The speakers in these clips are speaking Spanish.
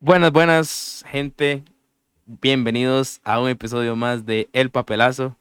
Buenas, buenas, gente. Bienvenidos a un episodio más de El Papelazo.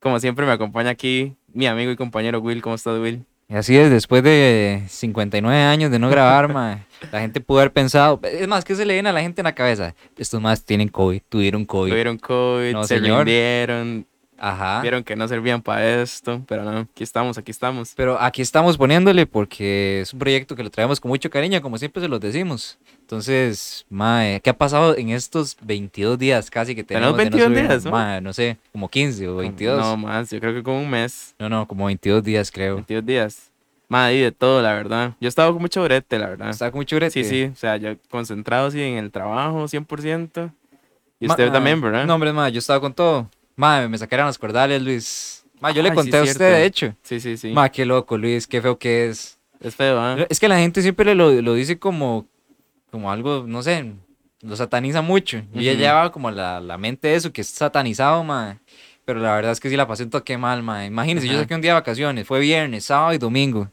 Como siempre me acompaña aquí mi amigo y compañero Will. ¿Cómo estás, Will? Y así es, después de 59 años de no grabar, ma, la gente pudo haber pensado, es más, ¿qué se le viene a la gente en la cabeza? Estos más tienen COVID, tuvieron COVID. Tuvieron COVID, No, se señor. rindieron, Ajá. vieron que no servían para esto, pero no, aquí estamos, aquí estamos. Pero aquí estamos poniéndole porque es un proyecto que lo traemos con mucho cariño, como siempre se los decimos. Entonces, mae, ¿qué ha pasado en estos 22 días casi que tenemos? Tenemos de no 22 subir? días, ¿no? Mae, no sé, como 15 o 22. No No, más, yo creo que como un mes, no, como 22 días creo. 22 días. Madre, y de todo, la verdad. Yo he estado con mucho brete, la verdad. Está con mucho brete. Sí, sí, o sea, yo concentrado sí en el trabajo 100%. Y Ma- usted ah, también, ¿verdad? No, hombre, mae, yo estaba con todo. Mae, me sacaron los cordales, Luis. Mae, yo le sí, conté a usted, cierto. de hecho. Sí, sí, sí. Ma, qué loco, Luis, qué feo que es. Es feo, ¿ah? Es que la gente siempre lo, lo dice como, como algo, no sé, lo sataniza mucho. Ya Ujú. llevaba como la, la mente de eso, que es satanizado, ma. Pero la verdad es que sí la pasé un toque mal, ma. Imagínense, yo saqué un día de vacaciones, fue viernes, sábado y domingo.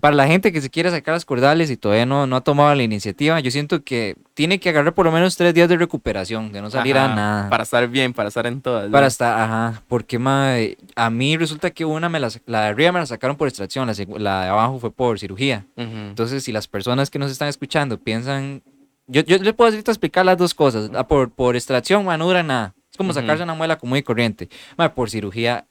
Para la gente que se quiere sacar las cordales y todavía no, no ha tomado la iniciativa, yo siento que tiene que agarrar por lo menos tres días de recuperación, de no salir a nada. Para estar bien, para estar en todas. Para estar, ajá, porque mae, a mí resulta que una me la, la de arriba me la sacaron por extracción, la, la de abajo fue por cirugía. Ujú. Entonces, si las personas que nos están escuchando piensan, yo, yo les puedo ahorita explicar las dos cosas. La por, por extracción, ma, no dura nada. Es como sacarse una muela común y corriente. Ma, por cirugía,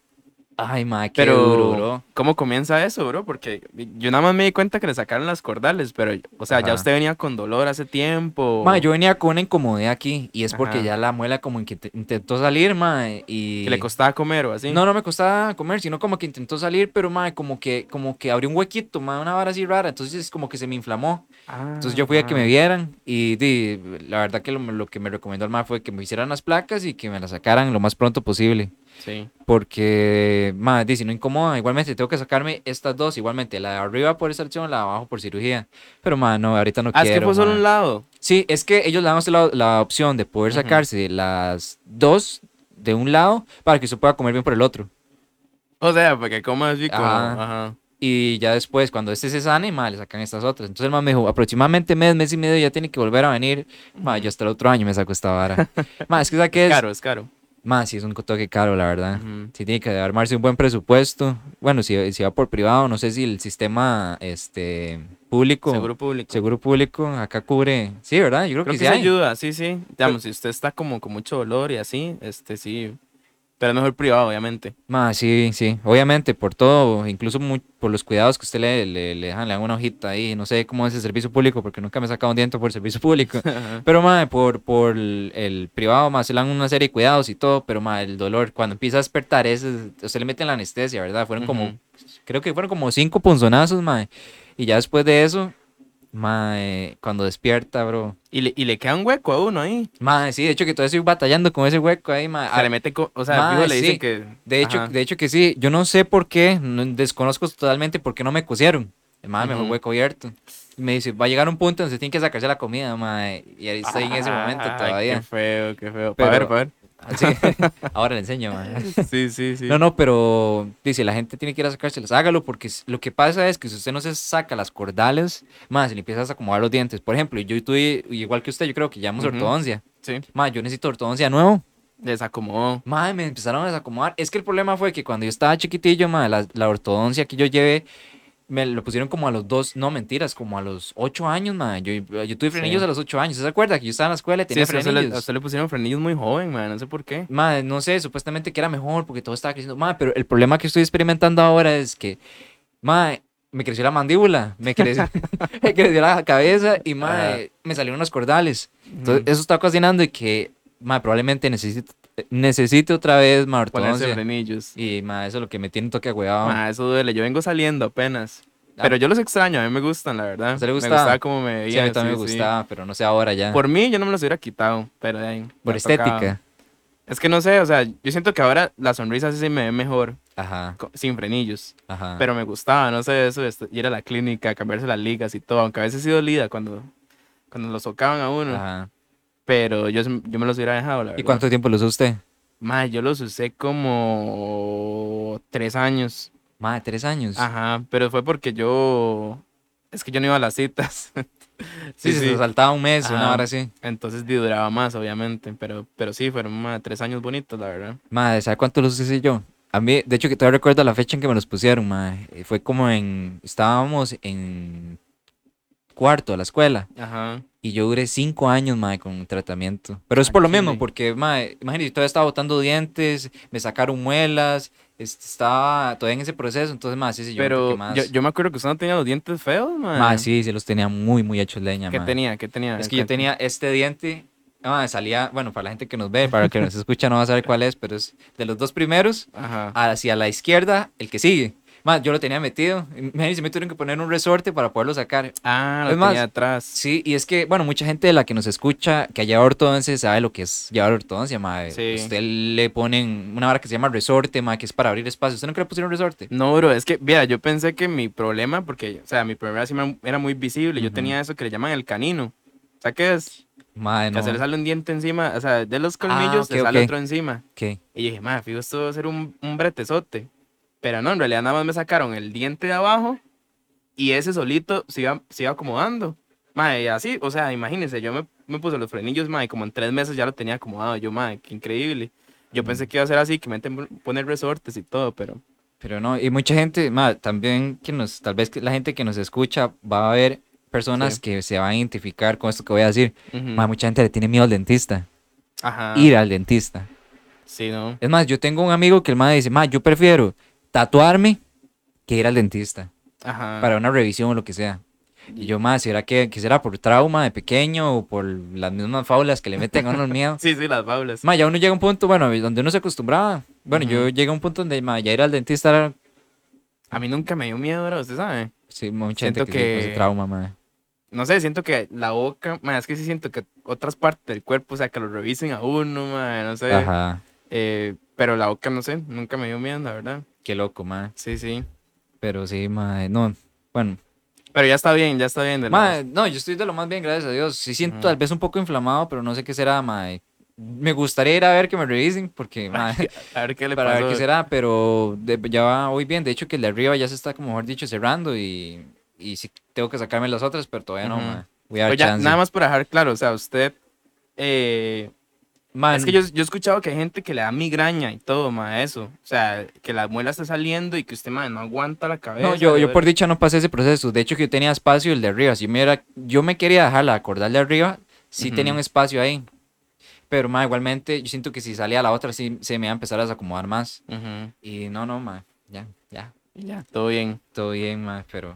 ay, ma, qué Pero, duro, bro. ¿cómo comienza eso, bro? Porque yo nada más me di cuenta que le sacaron las cordales, pero, o sea, ya usted venía con dolor hace tiempo. Ma, yo venía con una incomodidad aquí y es porque Ajá. ya la muela como que te- intentó salir, ma, y... Que le costaba comer o así. No, no me costaba comer, sino como que intentó salir, pero ma, como que, como que abrió un huequito, ma, una vara así rara, entonces como que se me inflamó. Entonces yo fui a que me Ah, vieran y la verdad que lo, lo que me recomendó el MAE fue que me hicieran las placas y que me las sacaran lo más pronto posible. Sí. Porque, madre, di, si no incomoda, igualmente tengo que sacarme estas dos, igualmente, la de arriba por extracción, la de abajo por cirugía. Pero, madre, no, ahorita no Ah, es quiero. que fue solo un lado. Sí, es que ellos le dan la, la opción de poder sacarse las dos de un lado para que usted pueda comer bien por el otro. O sea, porque como así como. Ajá. Ajá. Y ya después, cuando este se sane, madre, le sacan estas otras. Entonces el man me dijo, aproximadamente mes, mes y medio ya tiene que volver a venir. Madre, yo hasta el otro año me saco esta vara. Madre, es que ¿sabe qué Es es? caro, es caro. Madre, sí es un toque caro, la verdad. Ujú. Sí tiene que armarse un buen presupuesto. Bueno, si, si va por privado, no sé si el sistema este público, Seguro público. seguro público, acá cubre. Sí, ¿verdad? Yo creo, Creo que, que sí hay. ayuda, sí, sí. Digamos, si usted está como con mucho dolor y así, este sí. Pero es mejor privado, obviamente. Ma, sí, sí, obviamente, por todo, incluso mu- por los cuidados que usted le, le, le dejan, le dan una hojita ahí, no sé cómo es el servicio público, porque nunca me he sacado un diente por el servicio público, pero ma, por, por el, el privado, más se le dan una serie de cuidados y todo, pero ma, el dolor, cuando empieza a despertar, es, usted le mete la anestesia, ¿verdad? Fueron como, creo que fueron como cinco punzonazos, ma, y ya después de eso, ma, eh, cuando despierta, bro, Y le, y le queda un hueco a uno ahí. ma, sí, de hecho que todavía estoy batallando con ese hueco ahí, ma, Se le mete, o sea, fijo, le sí. que. De hecho, Ajá. de hecho que sí, yo no sé por qué, no- desconozco totalmente por qué no me cosieron. El madre me hueco abierto. Y me dice, va a llegar un punto donde se tiene que sacarse la comida, madre. Y ahí estoy en ese momento Ay, todavía. Qué feo, qué feo. Pero- ver, ver. Ahora le enseño, madre. Sí, sí, sí. No, no, pero dice, la gente tiene que ir a sacárselas, hágalo, porque lo que pasa es que si usted no se saca las cordales, más se le empieza a acomodar los dientes. Por ejemplo, yo tuve, igual que usted, yo creo que llevamos Ujú. ortodoncia. Sí. Madre, yo necesito ortodoncia nuevo. Desacomodó. Madre, me empezaron a desacomodar. Es que el problema fue que cuando yo estaba chiquitillo, madre, la, la ortodoncia que yo llevé, me lo pusieron como a los dos, no mentiras, como a los ocho años, madre. Yo, yo tuve frenillos Sí. a los ocho años. ¿Se acuerda que yo estaba en la escuela y Sí, tenía es que a usted, le, frenillos? a usted le pusieron frenillos muy joven, man. No sé por qué. Madre, no sé, supuestamente que era mejor porque todo estaba creciendo. Madre, pero el problema que estoy experimentando ahora es que, madre, me creció la mandíbula, me creció, me creció la cabeza y, madre, me salieron los cordales. Entonces, eso está ocasionando de que, madre, probablemente necesite, necesite otra vez, madre, Ponerse frenillos. Y, madre, eso es lo que me tiene un toque agüeado. Ma, eso duele. Yo vengo saliendo apenas. Ah. Pero yo los extraño, a mí me gustan, la verdad. ¿A usted le Me gustaba? gustaba como me Sí, a mí también sí, me sí. gustaba, pero no sé ahora ya. Por mí, yo no me los hubiera quitado, pero de ahí. Por estética. Es que no sé, o sea, yo siento que ahora la sonrisa sí se me ve mejor, Ajá, sin frenillos. ajá. Pero me gustaba, no sé, eso, ir a la clínica, cambiarse las ligas y todo, aunque a veces sí dolida cuando, cuando los tocaban a uno. Ajá. Pero yo, se- yo me los hubiera dejado, la verdad. ¿Y cuánto tiempo lo usó usted? Ma, yo los usé como tres años. De tres años. Ajá, pero fue porque yo. Es que yo no iba a las citas. Sí, Sí, se sí. saltaba un mes, una Ajá. hora así. Entonces duraba más, obviamente. Pero, pero sí, fueron ma, tres años bonitos, la verdad. Madre, ¿sabe cuánto los hice yo? A mí, de hecho, que todavía recuerdo la fecha en que me los pusieron, madre. Eh, Fue como en. Estábamos en cuarto de la escuela. Ajá. Y yo duré cinco años, madre, con tratamiento. Pero es por lo mismo, porque, madre, imagínate, todavía estaba botando dientes, me sacaron muelas, este, estaba todavía en ese proceso. Entonces, madre, sí, sí, yo Pero más. yo, yo me acuerdo que usted no tenía los dientes feos, ma. Madre, sí, sí, los tenía muy, muy hechos leña, ¿Qué tenía? ¿Qué tenía? Es que yo tenía este diente, ah, salía, bueno, para la gente que nos ve, para que nos escucha no va a saber cuál es, pero es de los dos primeros Ajá. hacia la izquierda, el que sigue. Más, yo lo tenía metido. Imagínense, me tuvieron que poner un resorte para poderlo sacar. Ah, lo más, tenía atrás. Sí, y es que, bueno, mucha gente de la que nos escucha que ha llevado ortodoncia sabe lo que es llevar ortodoncia, ma. Sí. Usted le ponen una vara que se llama resorte, ma, que es para abrir espacio. ¿Usted nunca le pusieron resorte? No, bro, es que, mira, yo pensé que mi problema, porque, o sea, mi problema sí me- era muy visible. Yo tenía eso que le llaman el canino. O sea, ¿qué es? Madre, Que no. se le sale un diente encima, o sea, de los colmillos ok, le sale otro encima. ¿Qué? Y dije, madre, fijo, esto va a ser un, un bretezote. Pero no, en realidad nada más me sacaron el diente de abajo y ese solito se iba, se iba acomodando. Madre, así, o sea, imagínense, yo me, me puse los frenillos, madre, como en tres meses ya lo tenía acomodado. Yo, madre, qué increíble. Yo pensé que iba a ser así, que me meten poner resortes y todo, pero... Pero no, y mucha gente, ma, también que nos, tal vez la gente que nos escucha va a ver personas Sí. que se van a identificar con esto que voy a decir. ujú. Ma, mucha gente le tiene miedo al dentista. Ajá. Ir al dentista. Sí, ¿no? Es más, yo tengo un amigo que el ma dice, ma, yo prefiero tatuarme que ir al dentista Ajá. para una revisión o lo que sea. Y yo, ma, ¿será que, que será por trauma de pequeño o por las mismas faulas que le meten a uno el miedo? Sí, sí, las baulas. Ma, ya uno llega a un punto, bueno, donde uno se acostumbraba. Bueno, yo Ujú. llegué a un punto donde, ma, ya ir al dentista era, A mí nunca me dio miedo, bro, usted sabe. sí, mucha Siento gente que, tiene ese que- trauma, ma. No sé, siento que la boca, ma, es que sí siento que otras partes del cuerpo, o sea, que lo revisen a uno, ma, no sé. Ajá, Eh, pero la boca, no sé, nunca me dio miedo, la verdad. Qué loco, ma. Sí, sí. Pero sí, ma, no, bueno. Pero ya está bien, ya está bien. De Ma, no, yo estoy de lo más bien, gracias a Dios. Sí siento tal vez un poco inflamado, pero no sé qué será, ma. Me gustaría ir a ver que me revisen, porque, ma, A ver qué le para ver qué será, pero de- ya va hoy bien. De hecho, que el de arriba ya se está, como mejor dicho, cerrando y, y sí tengo que sacarme las otras, pero todavía no, Ujú. ma. Voy a dar Pues ya, chance. nada más para dejar claro, o sea, usted... eh, Ma, es que yo, yo he escuchado que hay gente que le da migraña y todo, ma, eso. O sea, que la muela está saliendo y que usted, ma, no aguanta la cabeza. No, yo, yo por dicha no pasé ese proceso. De hecho, que yo tenía espacio el de arriba. Si me era, yo me quería dejar la cordal de arriba, sí tenía un espacio ahí. Pero, ma, igualmente, yo siento que si salía la otra, sí se me iba a empezar a desacomodar más. Ujú. Y no, no, ma, ya, ya. Ya, todo bien. Todo bien, ma, pero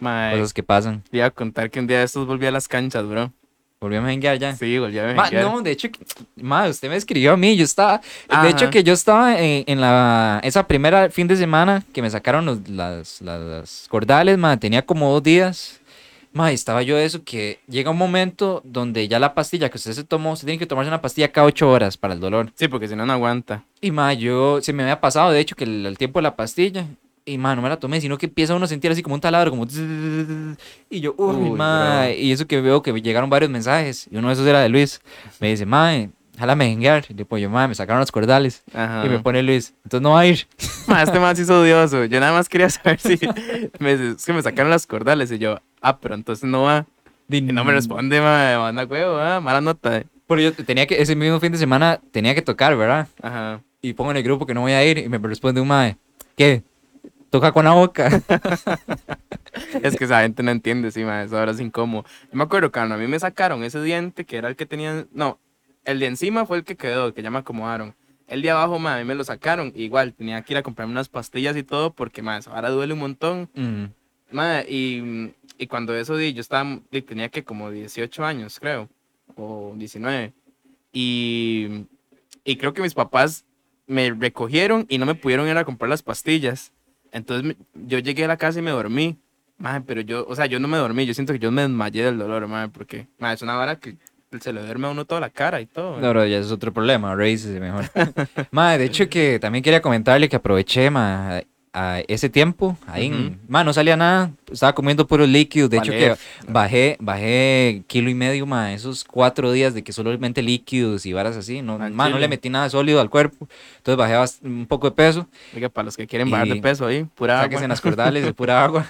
Ma, cosas que pasan. te iba a contar que un día de estos volví a las canchas, bro. Volvimos a jenguear ya. Sí, volví a Ma, janguear. no, de hecho, ma, usted me escribió a mí, yo estaba, de hecho Ajá. que yo estaba en, en la, esa primera fin de semana que me sacaron los, las, las, las cordales, ma, tenía como dos días, ma, estaba yo de eso, que llega un momento donde ya la pastilla que usted se tomó, usted tiene que tomarse una pastilla cada ocho horas para el dolor, Sí, porque si no, no aguanta. y ma, yo, se me había pasado, de hecho, que el, el tiempo de la pastilla, y ma, no me la tomé, sino que empieza uno a sentir así como un taladro, como... Y yo, uy, Uy, ma, bro. y eso que veo que llegaron varios mensajes, y uno de esos era de Luis, me dice, ma, jálame a jenguear, y digo, yo, ma, me sacaron los cordales, Ajá. y me pone Luis, entonces no va a ir. Ma, este más hizo odioso. Yo nada más quería saber si. me dice, es que me sacaron las cordales. Y yo, ah, pero entonces no va. Y no me responde, ma, me manda huevo, ah, mala nota. Pero yo tenía que, ese mismo fin de semana, tenía que tocar, ¿verdad? Ajá. Y pongo en el grupo que no voy a ir, y me responde un mae, ¿qué? Toca con la boca. Es que esa gente no entiende, sí, ma, ahora es incómodo. Yo me acuerdo cuando a mí me sacaron ese diente, que era el que tenía. No, el de encima fue el que quedó, que ya me acomodaron. El de abajo, ma, a mí me lo sacaron. Igual, tenía que ir a comprarme unas pastillas y todo, porque, ma, ahora duele un montón. Mm, Ma, y, y cuando eso di, yo estaba, tenía que como 18 años, creo, o 19. Y, y creo que mis papás me recogieron y no me pudieron ir a comprar las pastillas. Entonces yo llegué a la casa y me dormí. Ma, pero yo, o sea, yo no me dormí, yo siento que yo me desmayé del dolor, ma, porque ma, es una vara que se le duerme a uno toda la cara y todo. No, bro, ya es otro problema, reícese mejor. Madre, de hecho que también quería comentarle que aproveché, ma, a ese tiempo, ahí, en- Ujú. ma, no salía nada, estaba comiendo puros líquidos, de hecho que bajé, bajé kilo y medio, ma, esos cuatro días de que solamente líquidos y varas así, no, ma, no le metí nada sólido al cuerpo, entonces bajé un poco de peso, Oiga, para los que quieren bajar de Y- peso ahí, pura agua. en las cordales de pura agua,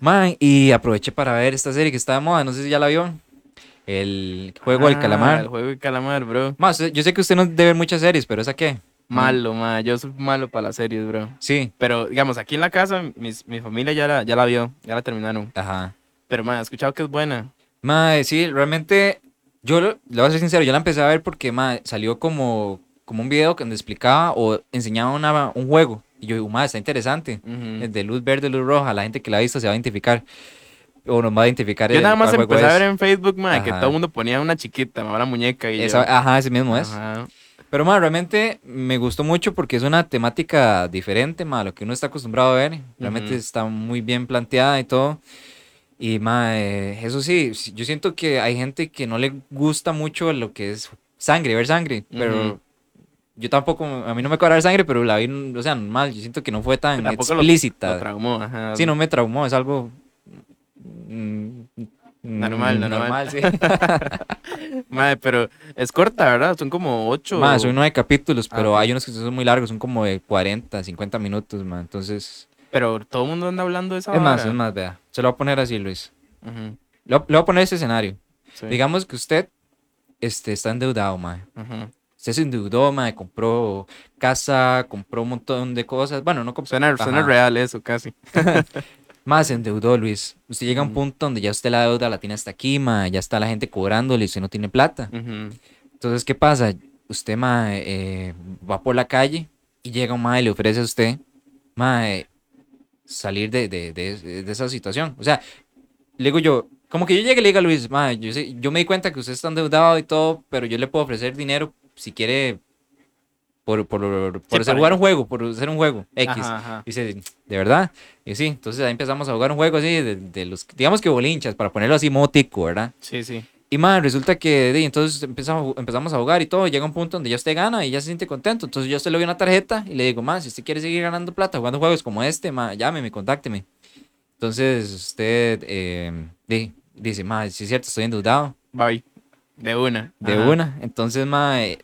ma, y aproveché para ver esta serie que está de moda, no sé si ya la vio, el juego del Ah, calamar. El juego del calamar, bro. Usted- yo sé que usted no debe ver muchas series, pero ¿esa qué? Malo, ma. Yo soy malo para las series, bro. Sí, Pero, digamos, aquí en la casa, mis- mi familia ya la, ya la vio, ya la terminaron. ajá. Pero, ma, he escuchado que es buena. Mae, sí, realmente, yo lo- le voy a ser sincero, yo la empecé a ver porque mae, salió como, como un video donde explicaba o enseñaba una- un juego. Y yo digo, mae, está interesante. Ujú. El de luz verde, luz roja, la gente que la ha visto se va a identificar. O nos va a identificar. Yo nada más empecé a ver en Facebook, ma, que Ajá. todo el mundo ponía una chiquita, ma, una muñeca y Esa- yo... ajá, ese mismo es. Ajá. Pero mae, realmente me gustó mucho porque es una temática diferente, mae, a lo que uno está acostumbrado a ver. Realmente Ujú. está muy bien planteada y todo. Y mae, eso sí, yo siento que hay gente que no le gusta mucho lo que es sangre, ver sangre, pero Ujú. yo tampoco, a mí no me cobra ver sangre, pero la vi, o sea, normal, yo siento que no fue tan Tampoco lo- explícita. Lo traumó, ajá. sí, no me traumó, es algo mm, Normal, mm, normal. sí. Madre, pero es corta, ¿verdad? Son como ocho. Más, son nueve capítulos, Ah, pero ok. hay unos que son muy largos, son como de 40, 50 minutos, man. Entonces, Pero todo el mundo anda hablando de esa es más, es más, vea. Se lo voy a poner así, Luis. Ujú, Le voy le voy a poner este escenario. sí, Digamos que usted este, está endeudado, man. ujú. Usted se endeudó, man, compró casa, compró un montón de cosas. Bueno, no compró. Suena, suena real eso, casi. Más se endeudó, Luis. Usted llega a un punto donde ya usted la deuda la tiene hasta aquí, ma, ya está la gente cobrándole y usted no tiene plata. Entonces, ¿qué pasa? Usted, ma, eh, va por la calle y llega un ma y le ofrece a usted, ma, eh, salir de, de, de- de esa situación. O sea, le digo yo, como que yo llegue y le diga a Luis, ma, yo, sé- yo me di cuenta que usted está endeudado y todo, pero yo le puedo ofrecer dinero si quiere por, por, por Sí, hacer- para- jugar un juego, por hacer un juego X. Ajá, ajá. Dice, ¿de verdad? Y sí, entonces ahí empezamos a jugar un juego así de, de los, digamos que bolinchas, para ponerlo así mótico, ¿verdad? Sí, sí. Y más, resulta que de, entonces empezamos, empezamos a jugar y todo, llega un punto donde ya usted gana y ya se siente contento. Entonces yo a usted le doy una tarjeta y le digo, más, si usted quiere seguir ganando plata jugando juegos como este, ma, llámeme, contácteme. Entonces usted eh, di- dice, más, si es cierto, estoy endeudado Bye. De una. de Ajá. una. Entonces, ma, eh,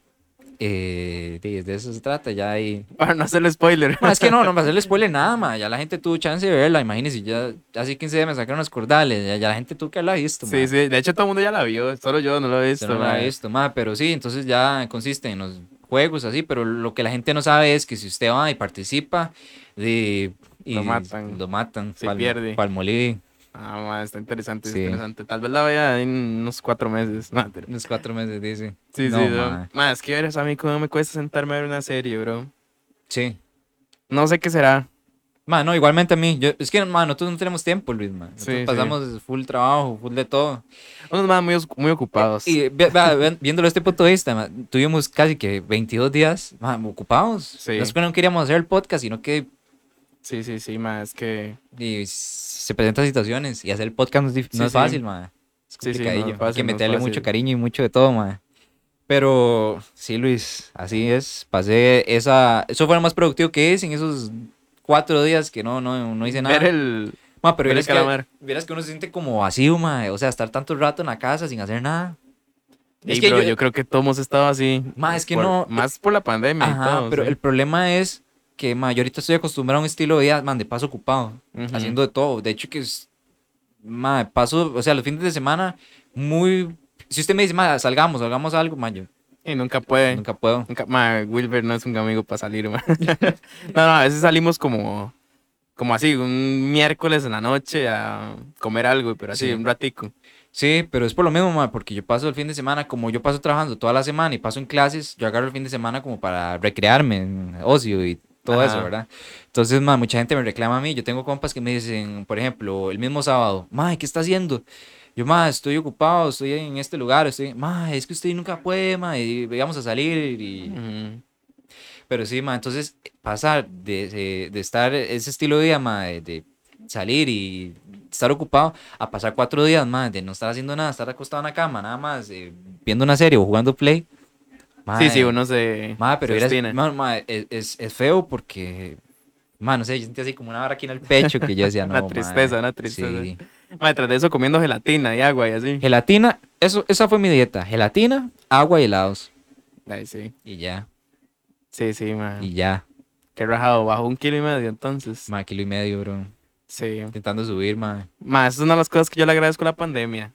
eh, de eso se trata, ya ahí. Para no hacerle spoiler. Ma, es que no, no me hacerle spoiler nada, ma. Ya la gente tuvo chance de verla, imagínense, ya hace 15 días me sacaron los cordales, ya, ya la gente tuvo que haberla visto, ma. Sí, sí. De hecho, todo el mundo ya la vio. Solo yo no lo he visto. Usted no la mae. visto, ma, pero sí, entonces ya consiste en los juegos así, pero lo que la gente no sabe es que si usted va y participa, de, y Lo matan. Lo matan. Se pierde. palmolive, Ah, ma, está interesante, Sí. interesante. Tal vez la vea en unos cuatro meses. No, pero- unos cuatro meses, dice. Sí, No, sí. ma. Ma, es que verás a mí cómo me cuesta sentarme a ver una serie, bro. Sí. No sé qué será. Ma, no, igualmente a mí. Yo, es que, ma, nosotros no tenemos tiempo, Luis, ma. Nosotros Sí, sí. pasamos full trabajo, full de todo. Unos más muy, muy ocupados. Y ve- ve- viéndolo desde este punto de vista, ma, tuvimos casi que 22 días ma, ocupados. Sí. No es que no queríamos hacer el podcast, sino que Sí, sí, sí, ma, es que... y se presentan situaciones y hacer el podcast no es, no Sí, es sí. fácil, ma. Es Sí, sí, no es complicadillo. Hay fácil, que es meterle fácil. mucho cariño y mucho de todo, ma. Pero sí, Luis, así es. Pasé esa. Eso fue lo más productivo que hice en esos cuatro días que no, no, no hice nada. Ver el... Ma, pero vieras que, vieras que uno se siente como vacío, ma. O sea, estar tanto rato en la casa sin hacer nada. Ey, bro, yo, creo que todos hemos estado así. Ma, es que por- no- Más por la pandemia y Ajá, todo. pero sí. el problema es que, ma, yo ahorita estoy acostumbrado a un estilo de vida, man, de paso ocupado. Ujú. haciendo de todo. De hecho, que es, ma, paso, o sea, los fines de semana, muy. Si usted me dice, ma, salgamos, salgamos a algo, ma, yo Y nunca puede. nunca puedo. Nunca- ma, Wilber no es un amigo para salir, ma. no, no, a veces salimos como... Como así, un miércoles en la noche a comer algo, pero así, Sí. un ratico. Sí, pero es por lo mismo, ma, porque yo paso el fin de semana, como yo paso trabajando toda la semana y paso en clases, yo agarro el fin de semana como para recrearme en ocio y todo eso, Ajá. ¿verdad? Entonces, ma, mucha gente me reclama a mí. Yo tengo compas que me dicen, por ejemplo, el mismo sábado, ma, ¿qué está haciendo? Yo, ma, estoy ocupado, estoy en este lugar, estoy, ma, es que usted nunca puede, ma, y vamos a salir y... Ujú. Pero sí, ma, entonces pasar de, de, de estar ese estilo de vida, ma, de, de salir y estar ocupado, a pasar cuatro días, ma, de no estar haciendo nada, estar acostado en la cama, nada más, eh, viendo una serie o jugando play. Ma, Sí, sí, uno se... ma, pero se vieras- obstina. ma, ma, es, es, es feo porque Ma, no sé, yo sentía así como una vara aquí en el pecho que yo decía, no, Una tristeza, una tristeza. sí. Ma, tras de eso comiendo gelatina y agua y así. Gelatina, eso, esa fue mi dieta. Gelatina, agua y helados. Ay, sí. Y ya, Sí, sí, ma. y ya. Qué rajado, bajó un kilo y medio entonces. Ma, kilo y medio, bro. Sí. Intentando subir, ma. Ma, esa es una de las cosas que yo le agradezco a la pandemia.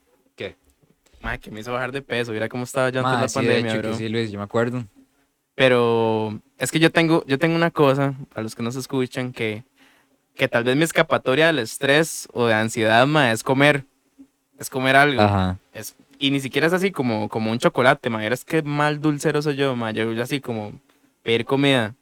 ¿Qué? Ma, que me hizo bajar de peso. Mira cómo estaba yo antes de la sí, de pandemia, hecho bro. que sí, Luis, yo me acuerdo. Pero es que yo tengo, yo tengo una cosa, para los que no se escuchan, que, que tal vez mi escapatoria del estrés o de ansiedad, ma, es comer. Es comer algo. Ajá. Es, y ni siquiera es así como, como un chocolate, ma. Es que mal dulcero soy yo, ma. Yo así como pedir comida,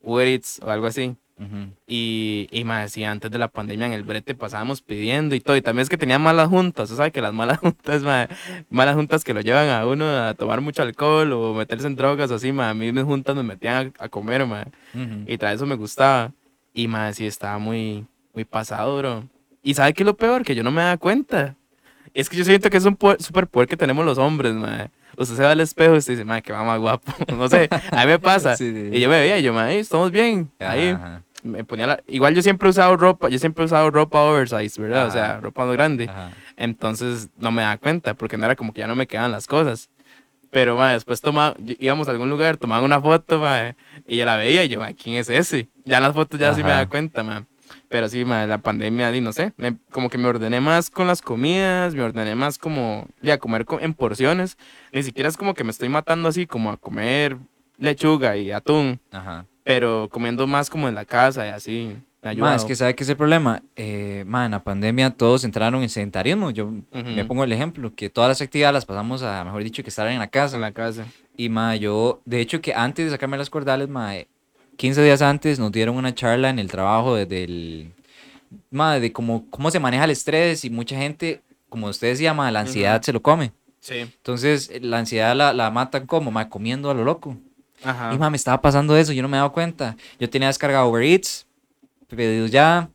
Uber Eats o algo así. Ujú. Y, y ma, sí, antes de la pandemia en el brete pasábamos pidiendo y todo. Y también es que tenía malas juntas. Usted sabe que las malas juntas, ma, malas juntas que lo llevan a uno a tomar mucho alcohol o meterse en drogas o así, ma. A mí mis juntas me metían a, a comer, ma. Ujú. Y tras eso me gustaba. Y ma, sí, estaba muy, muy pasado, bro. Y ¿sabe qué es lo peor? Que yo no me daba cuenta. Es que yo siento que es un po- superpoder que tenemos los hombres, ma. Usted se va al espejo y usted dice, ma, que va más guapo. No sé, a mí me pasa. Sí, sí. Y yo me veía y yo, ma, "Ey, estamos bien. Ahí Ajá, me ponía la... Igual yo siempre he usado ropa, yo siempre he usado ropa oversize, ¿verdad? O sea, Ajá. ropa más grande. ajá. Entonces no me daba cuenta porque no era como que ya no me quedaban las cosas. Pero ma, después toma, íbamos a algún lugar, tomaban una foto ma, y yo la veía y yo, ma, ¿quién es ese? Ya las fotos ya sí me Ajá. daba cuenta, ma. Pero sí, ma, la pandemia, no sé, me- como que me ordené más con las comidas, me ordené más como ya comer co- en porciones. Ni siquiera es como que me estoy matando así como a comer lechuga y atún, Ajá. Pero comiendo más como en la casa y así. Ma, es que ¿sabe qué es el problema? Eh, ma, en la pandemia todos entraron en sedentarismo. Yo me pongo el ejemplo, que todas las actividades las pasamos a, mejor dicho, que estar en la casa. en la casa. Y ma, yo, de hecho que antes de sacarme las cordales, ma, eh, 15 días antes nos dieron una charla en el trabajo desde el, ma, de cómo, cómo se maneja el estrés y mucha gente, como usted decía, ma, la ansiedad se lo come. Sí. Entonces, eh, la ansiedad la, la matan como, ma, comiendo a lo loco. Ajá. Y ma, me estaba pasando eso, yo no me daba cuenta. Yo tenía descargado Uber Eats, pedidos ya,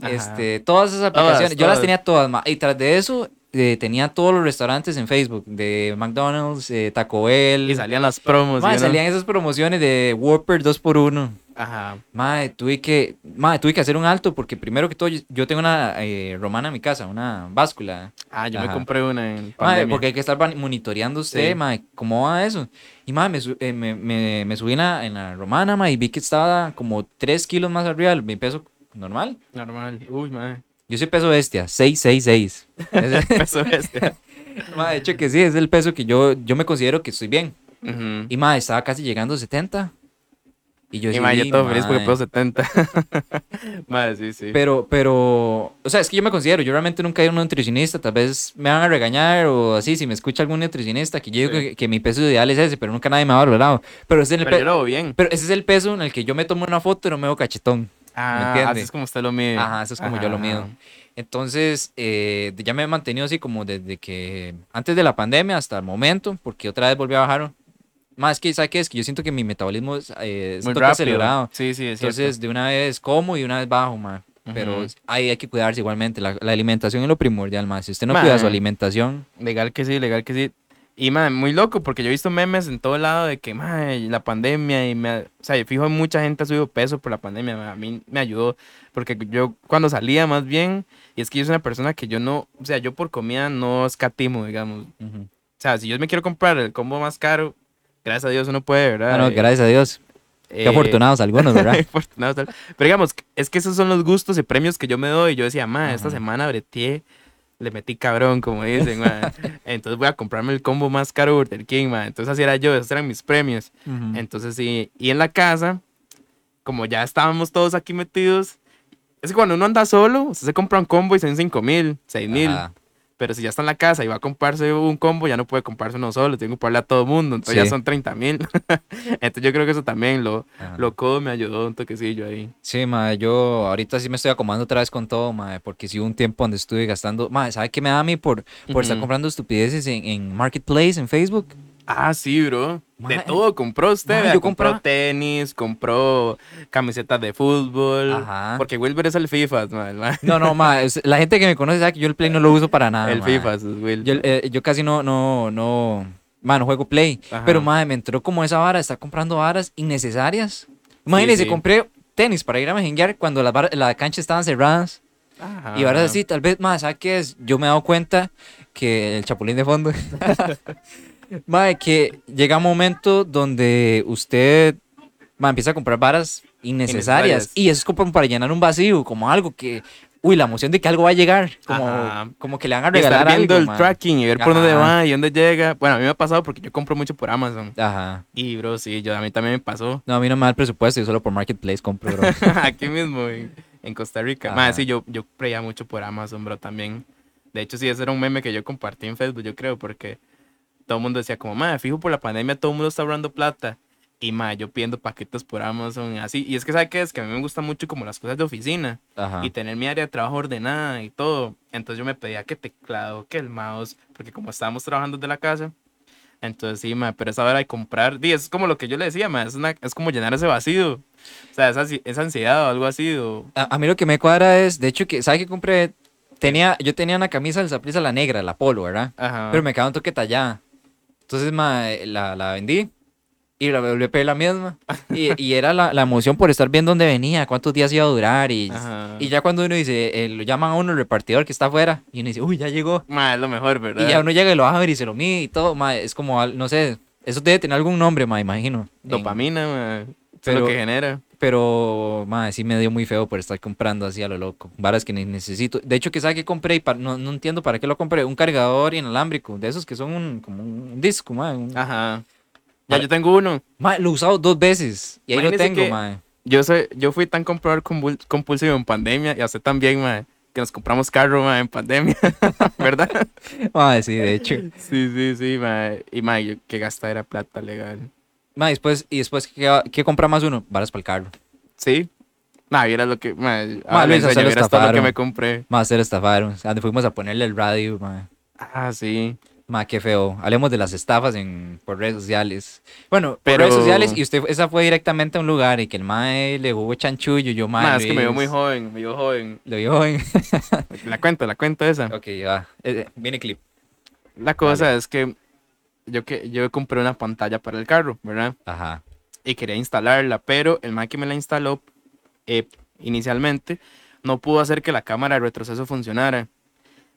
Ajá. este, todas esas aplicaciones. yo las tenía todas, ma. Y tras de eso, eh, tenía todos los restaurantes en Facebook, de McDonald's, eh, Taco Bell. Y salían las promos. Salían esas promociones de Whopper 2x1. Ajá. Madre, tuve que, madre, tuve que hacer un alto porque primero que todo yo, tengo una eh, romana en mi casa, una báscula. Ah, yo me Ajá. compré una en Madre, porque hay que estar monitoreando usted, Sí. madre, cómo va eso. Y madre, me, eh, me, me, me subí en la, en la romana, madre, y vi que estaba como 3 kilos más arriba de mi peso normal. Normal. Uy, madre. Yo soy peso bestia, 666. Ese- Peso este. madre, de hecho que sí, es el peso que yo, yo me considero que estoy bien. Ujú. Y madre, estaba casi llegando a 70. Y yo Y yo todo feliz porque puedo 70. madre, sí, sí. Pero, pero, o sea, es que yo me considero, yo realmente nunca he ido a un nutricionista, tal vez me van a regañar o así, si me escucha algún nutricionista, que yo digo que, que mi peso ideal es ese, pero nunca nadie me ha valorado. Pero ese, es el Pero pe- yo lo veo bien. pero ese es el peso en el que yo me tomo una foto y no me veo cachetón. Ah, entiende? así es como usted lo mide. Ajá, eso es como yo lo mido. Entonces, eh, ya me he mantenido así como desde que, antes de la pandemia hasta el momento, porque otra vez volví a bajar. Más que, ¿sabes qué? Es que yo siento que mi metabolismo es, eh, es Muy rápido. acelerado. Sí, sí, es Entonces, de una vez como y una vez bajo, ma. Pero Ujú. ahí hay que cuidarse igualmente. La, la alimentación es lo primordial, más. Si usted no Ma. cuida su alimentación, Legal que sí, legal que sí. Y, madre, muy loco porque yo he visto memes en todo lado de que, madre, la pandemia y me... O sea, yo fijo, mucha gente ha subido peso por la pandemia. ma, A mí me ayudó porque yo cuando salía más bien, y es que yo soy una persona que yo no... O sea, yo por comida no escatimo, digamos. O sea, si yo me quiero comprar el combo más caro, gracias a Dios uno puede, ¿verdad? Ah, no, Eh, gracias a Dios. Qué eh, afortunados algunos, ¿verdad? afortunados. Pero digamos, es que esos son los gustos y premios que yo me doy. Yo decía, ma, esta semana breteé, le metí cabrón, como dicen, ma. Entonces voy a comprarme el combo más caro Burger King, ma. Entonces así era yo, esos eran mis premios. Entonces sí, y en la casa, como ya estábamos todos aquí metidos, es que cuando uno anda solo, usted se compra un combo y son 5 mil, 6 mil. Pero si ya está en la casa y va a comprarse un combo, ya no puede comprarse uno solo, tiene que comprarle a todo mundo. Entonces ya Sí. son 30 mil. Entonces yo creo que eso también lo, Ajá. lo codo me ayudó un toquecillo ahí. Sí, ma, yo ahorita sí me estoy acomodando otra vez con todo, ma, porque sí hubo un tiempo donde estuve gastando. Ma, ¿sabe qué me da a mí por, por estar Ujú. comprando estupideces en, en Marketplace, en Facebook? Ah, sí, bro. De Ma, todo compró usted. ma, vea, yo compró compraba- tenis, compró camisetas de fútbol. Ajá. Porque Wilber es el FIFA. No, no, la gente que me conoce sabe que yo el Play no lo uso para nada. el. FIFA es Will. Yo, eh, yo casi no, no, no, ma, no juego Play. Ajá. Pero, madre, me entró como esa vara de estar comprando varas innecesarias. Imagínese, sí. compré tenis para ir a mejenguear cuando las la cancha estaban cerradas. Ajá. Y ahora sí, tal vez más, ¿sabes qué es? Yo me he dado cuenta que el chapulín de fondo. Mae, que llega un momento donde usted mae, empieza a comprar varas innecesarias. Innecesarias. Y eso es como para llenar un vacío, como algo que. Uy, la emoción de que algo va a llegar. Como, Ajá. como que le van a Y estar regalar viendo algo, el mae. tracking y ver por dónde Ajá. va y dónde llega. Bueno, a mí me ha pasado porque yo compro mucho por Amazon. Ajá. Y, bro, sí, yo, a mí también me pasó. No, a mí no me da el presupuesto, yo solo por Marketplace compro, bro. Aquí mismo, en, en Costa Rica. Ajá. Más, sí, yo, yo creía mucho por Amazon, bro, también. De hecho, sí, ese era un meme que yo compartí en Facebook, yo creo, porque todo el mundo decía como, madre, fijo por la pandemia, todo el mundo está ahorrando plata. Y, madre, yo pidiendo paquetes por Amazon, así. Y es que, ¿sabe qué es? Que a mí me gusta mucho como las cosas de oficina. Ajá. Y tener mi área de trabajo ordenada y todo. Entonces yo me pedía que teclado, que el mouse, porque como estábamos trabajando desde la casa, entonces sí, ma, pero esa hora de comprar, di, es como lo que yo le decía, ma, es, una, es como llenar ese vacío. O sea, esa, esa ansiedad o algo así. O, A, a mí lo que me cuadra es, de hecho, que, ¿sabes qué compré? Tenía, yo tenía una camisa del Saprissa, la negra, la polo, ¿verdad? ajá. Pero me quedaba un toque tallada. Entonces, ma, la, la vendí y la pedir la misma. Y, y era la, la emoción por estar viendo dónde venía, cuántos días iba a durar. Y, y ya cuando uno dice, eh, lo llaman a uno el repartidor que está afuera, y uno dice, uy, ya llegó. Ma, es lo mejor, ¿verdad? Y ya uno llega y lo abre y se lo mide y todo, ma, es como, no sé, eso debe tener algún nombre, ma, imagino. En- Dopamina, ma, eso es Pero- lo que genera. Pero, madre, sí me dio muy feo por estar comprando así a lo loco. Varas que ni necesito. De hecho, que sabe que compré y pa- no, no entiendo para qué lo compré. Un cargador inalámbrico. De esos que son un, como un disco, madre. un- Ajá. Ya yo tengo uno. Mae, lo he usado dos veces. Y ahí lo tengo, madre. Yo soy, yo fui tan comprador compulsivo en pandemia y usted también, ma, que nos compramos carro, ma, en pandemia, ¿verdad? Madre, sí, de hecho. Sí, sí, sí, ma. Y ma, yo que gasta era plata legal. Madre, después, y después, ¿qué, qué compra más uno? Varas para el carro. Sí. Nah, vieras lo que. Ma, ahora Luis, enseño, vieras todo lo que me compré. Más se lo estafaron. A donde fuimos a ponerle el radio, madre. Ah, sí. Madre, qué feo. Hablemos de las estafas en, por redes sociales. Bueno, por Pero- redes sociales y usted, esa fue directamente a un lugar y que el mae le jugó chanchullo. Yo, madre. Ma, es que me veo muy joven, me veo joven. Lo vio en. La cuento, la cuento esa. ok, va. Eh, eh, viene clip. La cosa es que yo, que yo compré una pantalla para el carro, ¿verdad? Ajá. Y quería instalarla, pero el man que me la instaló eh, inicialmente no pudo hacer que la cámara de retroceso funcionara.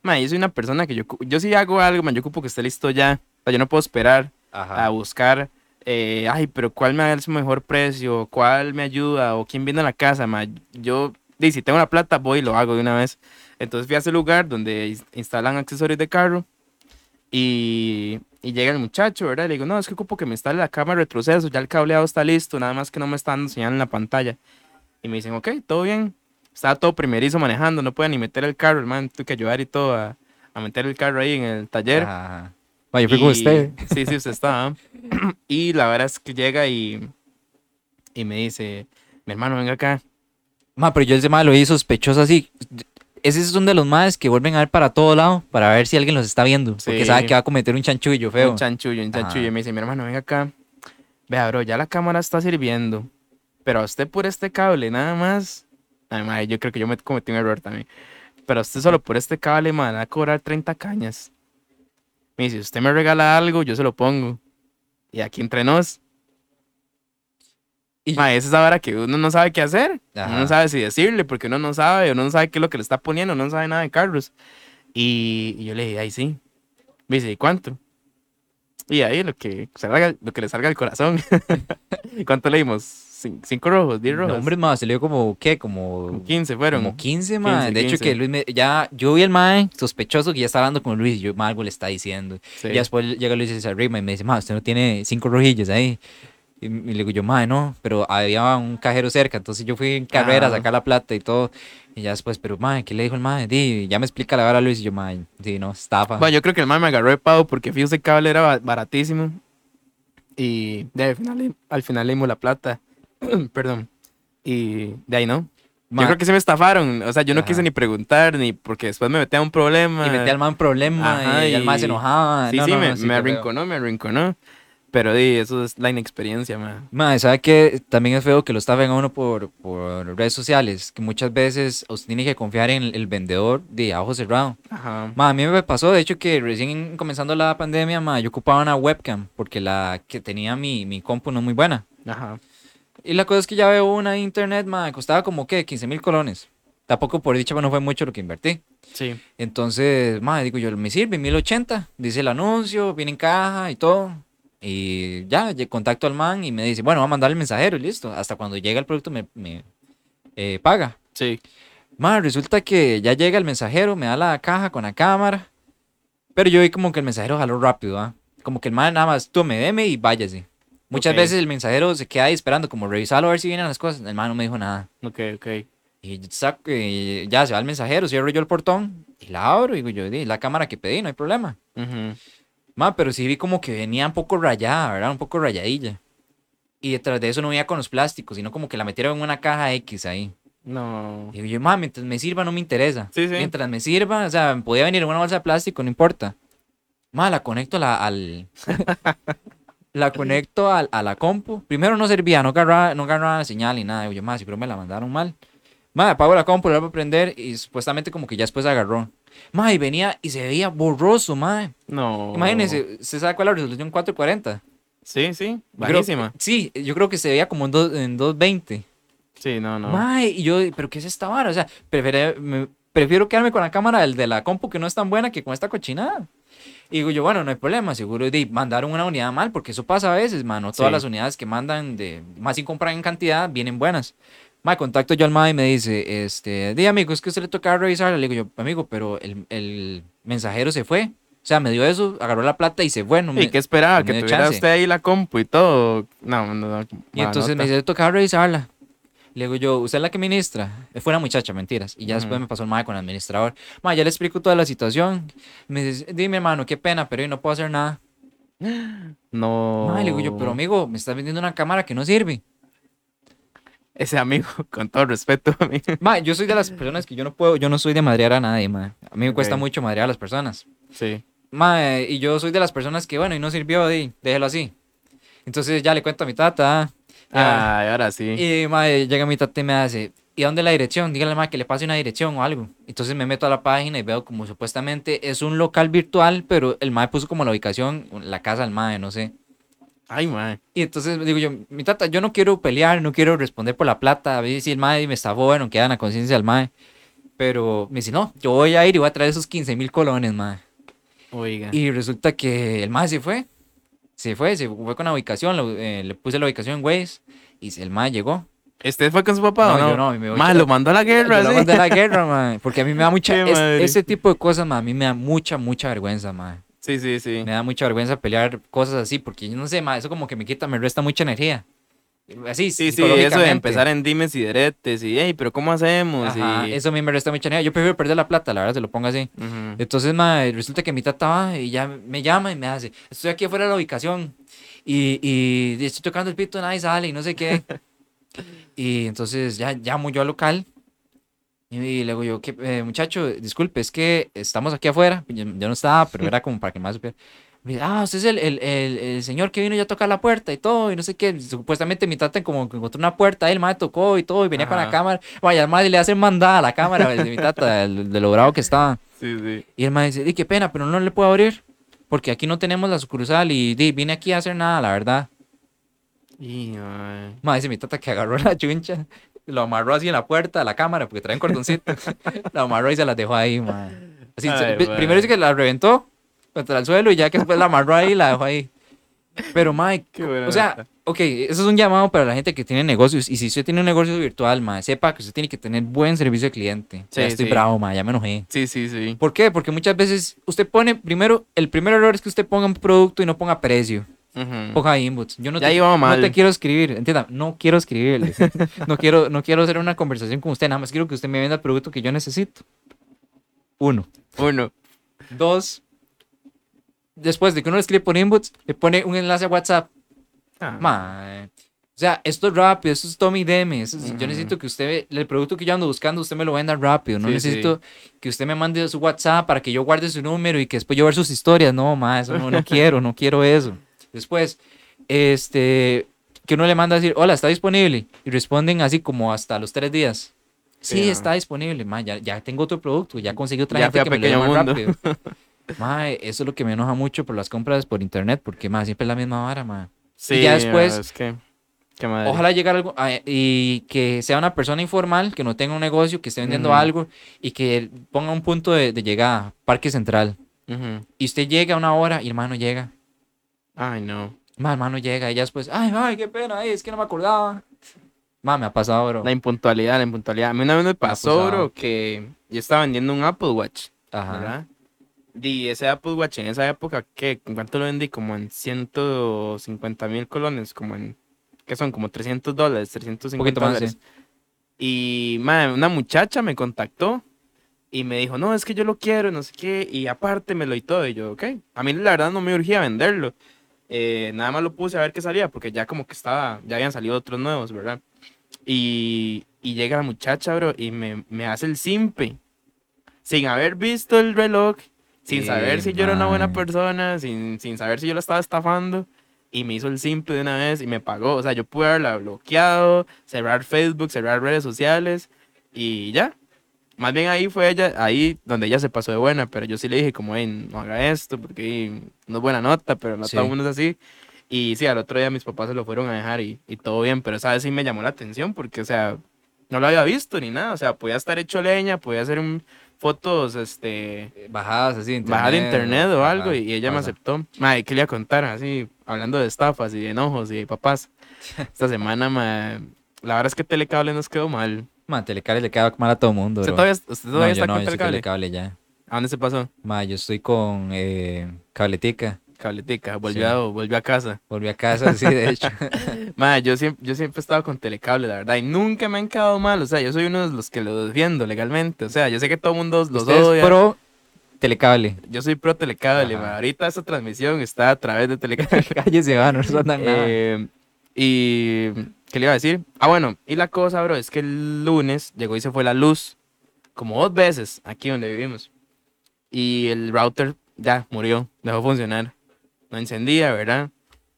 Ma, yo soy una persona que yo, yo sí hago algo, man, yo ocupo que esté listo ya. O sea, yo no puedo esperar a Ajá. buscar, eh, ay, pero ¿cuál me da el mejor precio? ¿Cuál me ayuda? ¿O quién viene a la casa? Ma? Yo, di, si tengo la plata, voy y lo hago de una vez. Entonces fui a ese lugar donde ins- instalan accesorios de carro y, y llega el muchacho, ¿verdad? Le digo, no, es que ocupo que me instale la cámara de retroceso, ya el cableado está listo, nada más que no me está dando señal en la pantalla. Y me dicen, ok, todo bien. Estaba todo primerizo manejando, no puede ni meter el carro, hermano, tuve que ayudar y todo a, a meter el carro ahí en el taller. Ajá. Ma, yo fui con Y- usted. Sí, sí, usted estaba. y la verdad es que llega y, y me dice, mi hermano, venga acá. Ma, pero yo ese mae lo vi sospechoso así. Ese es uno de los maes que vuelven a ver para todo lado para ver si alguien los está viendo. Porque Sí. sabe que va a cometer un chanchullo feo. Un chanchullo, un chanchullo. Y me dice, mi hermano, venga acá. Vea, bro, ya la cámara está sirviendo. Pero a usted por este cable, nada más. Madre, yo creo que yo me cometí un error también. Pero a usted solo por este cable, man, va a cobrar 30 cañas. Me dice, si usted me regala algo, yo se lo pongo. Y aquí entre nos. Y- Ma, esa es la hora que uno no sabe qué hacer. Uno no sabe si decirle, porque uno no sabe, uno no sabe qué es lo que le está poniendo, uno no sabe nada de carros. Y, y yo le dije, ay, sí. Me dice, ¿y cuánto? Y ahí lo que, salga, lo que le salga al corazón. ¿Cuánto le dimos? Cin- ¿Cinco rojos? ¿Diez rojos? No, hombre, ma, se le dio como, ¿qué? Como, 15 fueron. como 15, ma. 15, de hecho, 15. que Luis me, ya, yo vi el mae sospechoso que ya está hablando con Luis y yo, ma, algo le está diciendo. Sí. Y después llega Luis y se arrima y me dice, ma, usted no tiene cinco rojillas ahí. Y, y le digo yo, ma, no, pero había un cajero cerca, entonces yo fui en carrera a Ah. sacar la plata y todo. Y ya después, pero, ma, ¿qué le dijo el ma? Di, ya me explica la vara Luis y yo, ma, sí, no, estafa. Bueno, yo creo que el man me agarró de pavo porque fíjate ese cable era ba- baratísimo. Y de, al, final, al final le dimos la plata. Perdón. Y de ahí no. Yo creo que se me estafaron. O sea, yo no Ajá. quise ni preguntar, ni porque después me metí a un problema. Y metí al man problema Ajá, y, el man y- se enojaba. Sí, No, sí, no, me, no, sí, me arrinconó, me arrinconó. Pero di, eso es la inexperiencia, man. Mae, ¿sabe que También es feo que lo estafen a uno por, por redes sociales, que muchas veces usted tiene que confiar en el, vendedor de a ojo cerrado. Ajá. Ma, a mí me pasó, de hecho, que recién comenzando la pandemia, ma, yo ocupaba una webcam, porque la que tenía mi, mi compu no es muy buena. Ajá. Y la cosa es que ya veo una internet, ma, costaba como que 15 mil colones. Tampoco por dicha, no fue mucho lo que invertí. Sí. Entonces, ma, digo yo, me sirve 1080, dice el anuncio, viene en caja y todo. Y ya, contacto al man y me dice, bueno, va a mandar el mensajero y listo. Hasta cuando llega el producto me, me, eh, paga. Sí. Ma, resulta que ya llega el mensajero, me da la caja con la cámara. Pero yo vi como que el mensajero jaló rápido, ¿ah? Como que el man nada más tome, deme y váyase. Muchas Ok. veces el mensajero se queda ahí esperando, como revisarlo a ver si vienen las cosas. El man no me dijo nada. Ok, ok. Y saco, y ya se va el mensajero, cierro yo el portón y la abro. Y digo yo, "Di, la cámara que pedí, no hay problema. Ujú. Ma, pero sí vi como que venía un poco rayada, ¿verdad? Un poco rayadilla. Y detrás de eso no venía con los plásticos, sino como que la metieron en una caja X ahí. No. Y yo, ma, mientras me sirva no me interesa. Sí, sí. Mientras me sirva, o sea, podía venir en una bolsa de plástico, no importa. Ma, la conecto a la, al... la conecto al- a la compu. Primero no servía, no agarraba, no agarraba la señal ni nada. Digo yo, ma, si pero me la mandaron mal. Ma, apago la compu, la voy a prender y supuestamente como que ya después agarró. Ma, y venía y se veía borroso, ma. No. Imagínense, ¿se sabe cuál es la resolución 440? Sí, sí. Bajísima. sí, yo creo que se veía como en, dos- en 220. Sí, no, no. Mae, y yo, ¿pero qué es esta vara? O sea, prefiere- me- prefiero quedarme con la cámara del de la compu que no es tan buena que con esta cochinada. Y digo yo, bueno, no hay problema, seguro de mandaron una unidad mal, porque eso pasa a veces, mano. Todas Sí. las unidades que mandan, de más si compran en cantidad, vienen buenas. Mae, contacto yo al mae y me dice, este, di amigo, es que usted le toca revisarla. Le digo yo, amigo, pero el, el mensajero se fue. O sea, me dio eso, agarró la plata y se fue. No ¿Y me- qué esperaba? no Que tuviera chance. usted ahí la compu y todo. No, no, no. Y entonces me dice, tocaba revisarla. Le digo yo, ¿usted es la que ministra? Fue una muchacha, mentiras. Y ya después me pasó el mae con el administrador. Mae, ya le explico toda la situación. Me dice, dime, hermano, qué pena, pero hoy no puedo hacer nada. No. Mae, le digo yo, pero amigo, me estás vendiendo una cámara que no sirve. Ese amigo, con todo respeto. Mae, yo soy de las personas que yo no puedo, yo no soy de madrear a nadie, mae. A mí me cuesta Ok. mucho madrear a las personas. Sí. Mae, y yo soy de las personas que, bueno, y no sirvió, di, déjelo así. Entonces ya le cuento a mi tata. ah, ahora sí. Y mae, llega mi tata y me hace, ¿y dónde la dirección? Dígale mae que le pase una dirección o algo. Entonces me meto a la página y veo como supuestamente es un local virtual, pero el mae puso como la ubicación, la casa del mae, no sé. Ay, mae. Y entonces digo yo, mi tata, yo no quiero pelear, no quiero responder por la plata, a ver si el mae me está bueno, queda en la conciencia del mae. Pero me dice, no, yo voy a ir y voy a traer esos 15 mil colones, mae. Oiga. Y resulta que el mae se fue. Se fue, se fue con la ubicación, lo- eh, le puse la ubicación en Waze y el mae llegó. ¿Este fue con su papá o No, no? yo no, me voy Mae, a- lo mandó a la guerra, Yo lo sí. mandé a la guerra, mae, porque a mí me da mucha... Es- ese tipo de cosas, mae, a mí me da mucha, mucha vergüenza, mae. Sí, sí, sí. Me da mucha vergüenza pelear cosas así, porque yo no sé, mae, eso como que me quita, me resta mucha energía. Así, Sí, sí, eso de empezar en dimes y diretes y, hey, pero ¿cómo hacemos? Ajá, y... eso a mí me resta mucha energía. Yo prefiero perder la plata, la verdad, se lo pongo así. Entonces, mae, resulta que mi tata va y ya me llama y me hace, estoy aquí afuera de la ubicación y, y estoy tocando el pito, nadie sale y no sé qué. y entonces ya llamo yo al local y, le digo yo, ¿qué, eh, muchacho, disculpe, es que estamos aquí afuera. Yo, yo no estaba, pero era como para que más supiera. Ah, usted es el, el, el, el señor que vino ya a tocar la puerta y todo, y no sé qué. Supuestamente mi tata como que encontró una puerta, ahí el madre tocó y todo, y venía con la Ajá. cámara. Vaya, el madre le hace mandada a la cámara de mi tata, de, lo bravo que estaba. Sí, sí. Y el mae dice, di, qué pena, pero no le puedo abrir. Porque aquí no tenemos la sucursal y di, vine aquí a hacer nada, la verdad. Y, ay. Mae dice mi tata que agarró la chuncha, lo amarró así en la puerta de la cámara, porque traen cordoncito. lo amarró y se las dejó ahí, mae. Así, Ay, se- mae. primero dice que la reventó contra el suelo y ya que después la amarró ahí y la dejó ahí. Pero, buena o sea, ok, eso es un llamado para la gente que tiene negocios. Y si usted tiene un negocio virtual, mae, sepa que usted tiene que tener buen servicio de cliente. Sí, ya estoy sí. bravo, mae, ya me enojé. Sí, sí, sí. ¿Por qué? Porque muchas veces usted pone, primero, el primer error es que usted ponga un producto y no ponga precio, Ujú. ponga inputs. Yo no Ya te, iba no te quiero escribir, entienda, no quiero escribirle. no, quiero, no quiero hacer una conversación con usted, nada más quiero que usted me venda el producto que yo necesito. Uno. Uno. Dos. Después de que uno le escribe por inputs, le pone un enlace a WhatsApp. Ah. Mae. O sea, esto es rápido, esto es Tommy Deme. esto es- Yo necesito que usted, el producto que yo ando buscando, usted me lo venda rápido. No Sí, necesito que usted me mande su WhatsApp para que yo guarde su número y que después yo ver sus historias. No, ma, eso no, no quiero, no quiero eso. Después, este, que uno le manda a decir, hola, está disponible. Y responden así como hasta los tres días. Sí, está disponible, ma, ya, ya tengo otro producto, ya conseguí otra Ya gente que me lo más rápido. Ma, eso es lo que me enoja mucho por las compras por internet, porque ma, siempre es la misma vara, ma. Sí, ya después- es que... Qué madre. Ojalá llegue algo a- y que sea una persona informal, que no tenga un negocio, que esté vendiendo algo y que ponga un punto de, de llegada, Parque Central. Y usted llega a una hora y hermano llega. Ay, no. Ma, el hermano llega y ya después, ay, ay, qué pena, ay, es que no me acordaba. Ma, me ha pasado, bro. La impuntualidad, la impuntualidad. A mí una vez me pasó, bro, que yo estaba vendiendo un Apple Watch, Ajá. ¿verdad? Y ese Apple Watch en esa época, ¿qué? ¿En ¿Cuánto lo vendí? Como en 150 mil colones, como en, ¿qué son? Como 300 dólares, 350 poquito más, dólares. Y, madre, una muchacha me contactó y me dijo, no, es que yo lo quiero, no sé qué, y apártemelo y todo. Y yo, ok. A mí la verdad no me urgía venderlo. Eh, nada más lo puse a ver qué salía, porque ya como que estaba, ya habían salido otros nuevos, ¿verdad? Y, y llega la muchacha, bro, y me, me hace el simpe, sin haber visto el reloj, sin Qué saber si yo era una buena persona, sin, sin saber si yo la estaba estafando, y me hizo el simpe de una vez y me pagó. O sea, yo pude haberla bloqueado, cerrar Facebook, cerrar redes sociales, y ya. Más bien ahí fue ella, ahí donde ella se pasó de buena, pero yo sí le dije como, "Ey, no haga esto, porque no es buena nota, pero no Sí. todo el mundo es así. Y sí, al otro día mis papás se lo fueron a dejar y, y todo bien, pero esa vez sí me llamó la atención porque, o sea, no lo había visto ni nada, o sea, podía estar hecho leña, podía hacer un- fotos, este, Bajadas así, internet. bajar de internet o algo Ajá, y, ella me pasa. aceptó. Madre, ¿qué le iba a contar? Así, hablando de estafas y de enojos y de papás. Esta semana, ma, la verdad es que Telecable nos quedó mal. Ma, Telecable le queda mal a todo mundo, ¿Usted todavía, usted No, yo está no, con yo soy Telecable? Ya. ¿A dónde se pasó? Ma, yo estoy con eh, Cabletica. Cabletica, volvió, Sí. a, volvió a casa. Volví a casa, sí, de hecho. Madre, yo siempre, yo siempre he estado con Telecable, la verdad, y nunca me han quedado mal. O sea, yo soy uno de los que lo defiendo legalmente. O sea, yo sé que todo el mundo los Usted es odia. pro Telecable. Yo soy pro Telecable, Ajá. ma. Ahorita esta transmisión está a través de Telecable. Cállese, va, no nos nada. Eh, y, ¿qué le iba a decir? Ah, bueno, y la cosa, bro, es que el lunes llegó y se fue la luz como dos veces aquí donde vivimos. Y el router ya murió, dejó de funcionar. No encendía, ¿verdad?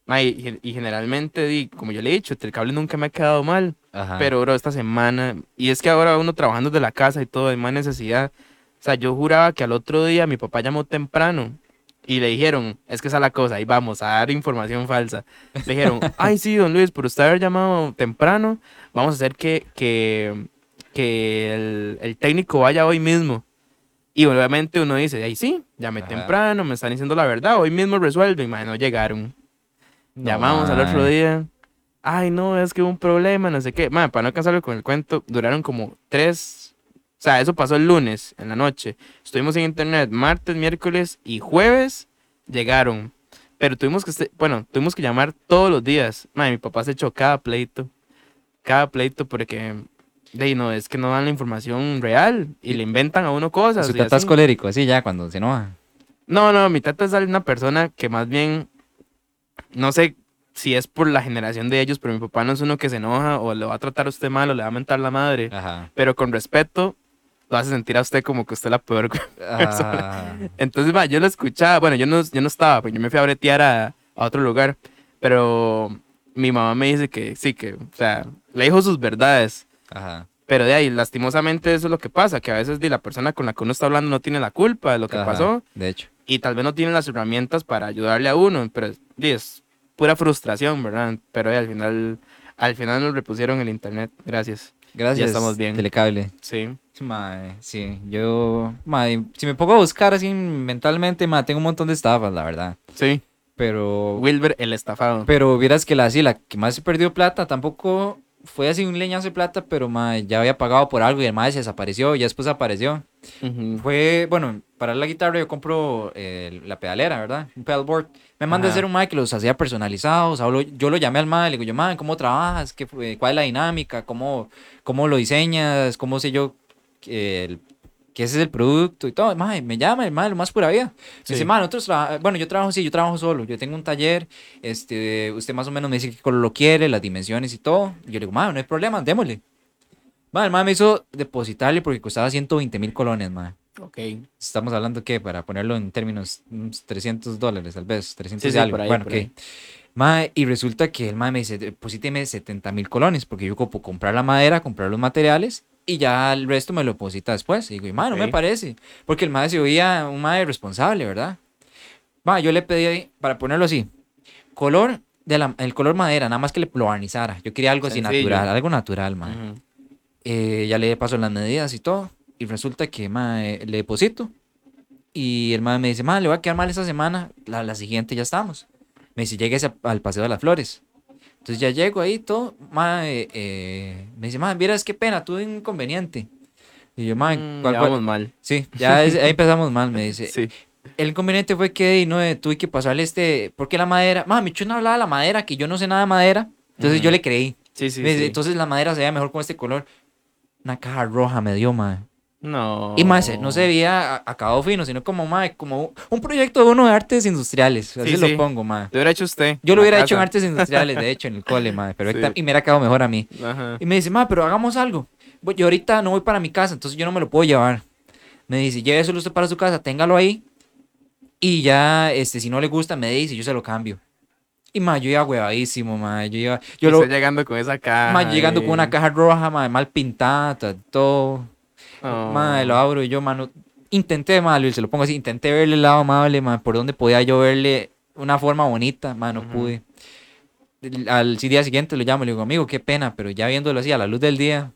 Ma, y, y generalmente, como yo le he dicho, el cable nunca me ha quedado mal. Ajá. Pero, bro, esta semana, y es que ahora uno trabajando de la casa y todo, hay más necesidad. O sea, yo juraba que al otro día mi papá llamó temprano y le dijeron, es que esa es la cosa, ahí vamos a dar información falsa. Le dijeron, ay, sí, don Luis, por usted haber llamado temprano, vamos a hacer que, que, que el, el técnico vaya hoy mismo. Y obviamente uno dice, ay, sí, llamé Ajá. temprano, me están diciendo la verdad, hoy mismo resuelven, man, no llegaron. No, Llamamos al otro día. Ay, no, es que hubo un problema, no sé qué. Man, para no cansarlo con el cuento, duraron como tres. Sea, eso pasó el lunes, en la noche. Estuvimos en internet martes, miércoles y jueves. Llegaron. Pero tuvimos que, este- bueno, tuvimos que llamar todos los días. Man, mi papá se echó cada pleito. Cada pleito porque, de no, es que no dan la información real y le inventan a uno cosas. Su tata es así. colérico, así ya, cuando se enoja. No, no, mi tata es una persona que más bien, no sé si es por la generación de ellos, pero mi papá no es uno que se enoja o le va a tratar a usted mal o le va a mentar la madre, Ajá. pero con respeto lo hace sentir a usted como que usted es la peor. Ah, Entonces, va, yo lo escuchaba, bueno, yo no, yo no estaba, porque yo me fui a bretear a, a otro lugar, pero mi mamá me dice que sí, que, o sea, le dijo sus verdades. Ajá. Pero de ahí, lastimosamente, eso es lo que pasa, que a veces di, la persona con la que uno está hablando no tiene la culpa de lo que ajá, pasó De hecho. y tal vez no tienen las herramientas para ayudarle a uno, pero es pura frustración, ¿verdad? Pero al final, al final nos repusieron el internet, gracias. Gracias. estamos bien. Telecable. Sí. Mae, sí, yo, mae, si me pongo a buscar así mentalmente, mae, tengo un montón de estafas, la verdad. Sí. Pero, Wilber el estafado. pero vieras que la, así, la que más se perdió plata tampoco fue así un leñazo de plata, pero mae, ya había pagado por algo y el mae se desapareció y ya después apareció. Fue, bueno, para la guitarra yo compro eh, la pedalera, ¿verdad? Un pedalboard. Me manda a hacer un mae que los hacía personalizados. hablo- yo lo llamé al mae, le digo yo, mae, ¿cómo trabajas? ¿Qué, ¿Cuál es la dinámica? ¿Cómo, cómo lo diseñas? ¿Cómo sé yo que, el- ese es el producto y todo? Mae, me llama el mae, lo más pura vida. Me Sí. dice, mae, nosotros bueno, yo trabajo, sí, yo trabajo solo. Yo tengo un taller, este, usted más o menos me dice qué color lo quiere, las dimensiones y todo. Y yo le digo, mae, no hay problema, démosle. Mae, el mae me hizo depositarle porque costaba 120 mil colones, mae. Ok. Estamos hablando que para ponerlo en términos unos 300 dólares, tal vez, 300 Sí, y algo. ahí, bueno, por ok. ahí. Mae, y resulta que el mae me dice, deposíteme 70 mil colones, porque yo ocupo comprar la madera, comprar los materiales, y ya el resto me lo deposita después. Y digo, y mae, no me parece, porque el mae se oía un mae responsable, ¿verdad? Mae, yo le pedí, para ponerlo así, color de la- el color madera, nada más que le lo barnizara. Yo quería algo así natural, algo natural, mae. Eh, ya le paso las medidas y todo. Y resulta que mae, le deposito. Y el mae me dice, mae, le voy a quedar mal esta semana. La, la siguiente ya estamos. Me dice, llegues al Paseo de las Flores. Entonces ya llego ahí todo. Mae, eh, me dice, mae, vieras qué pena, tuve un inconveniente. Y yo, mae, Mm, ¿cuál- ya cuál?". vamos mal. Sí, ya es- ahí empezamos mal, me dice. Sí. El inconveniente fue que no, eh, tuve que pasarle este, porque la madera, mami, mi chuna hablaba de la madera, que yo no sé nada de madera, entonces yo Ujú. le creí. Sí, sí, Me dice, sí. Entonces la madera se veía mejor con este color. Una caja roja me dio, madre. No. Y más, no se veía acabado fino, sino como, madre, como un proyecto de uno de artes industriales. Así Sí, lo sí. pongo, madre. Lo hubiera hecho usted. Yo lo hubiera hecho en artes industriales, de hecho, en el cole, madre, perfecta. Sí. Y me hubiera quedado mejor a mí. Ajá. Y me dice, ma, pero hagamos algo. Yo ahorita no voy para mi casa, entonces yo no me lo puedo llevar. Me dice, lléveselo usted para su casa, téngalo ahí. Y ya, este, si no le gusta, me dice, yo se lo cambio. Y ma, yo iba huevadísimo, ma. Yo iba, yo lo, llegando con esa caja. ma, llegando con una caja roja, ma, mal pintada, ta- todo. Oh. Ma, lo abro y yo, mano, intenté, ma, Luis, se lo pongo así, intenté verle el lado amable, ma, por donde podía yo verle una forma bonita, ma, no pude. Al día siguiente lo llamo, le digo, amigo, qué pena, pero ya viéndolo así a la luz del día,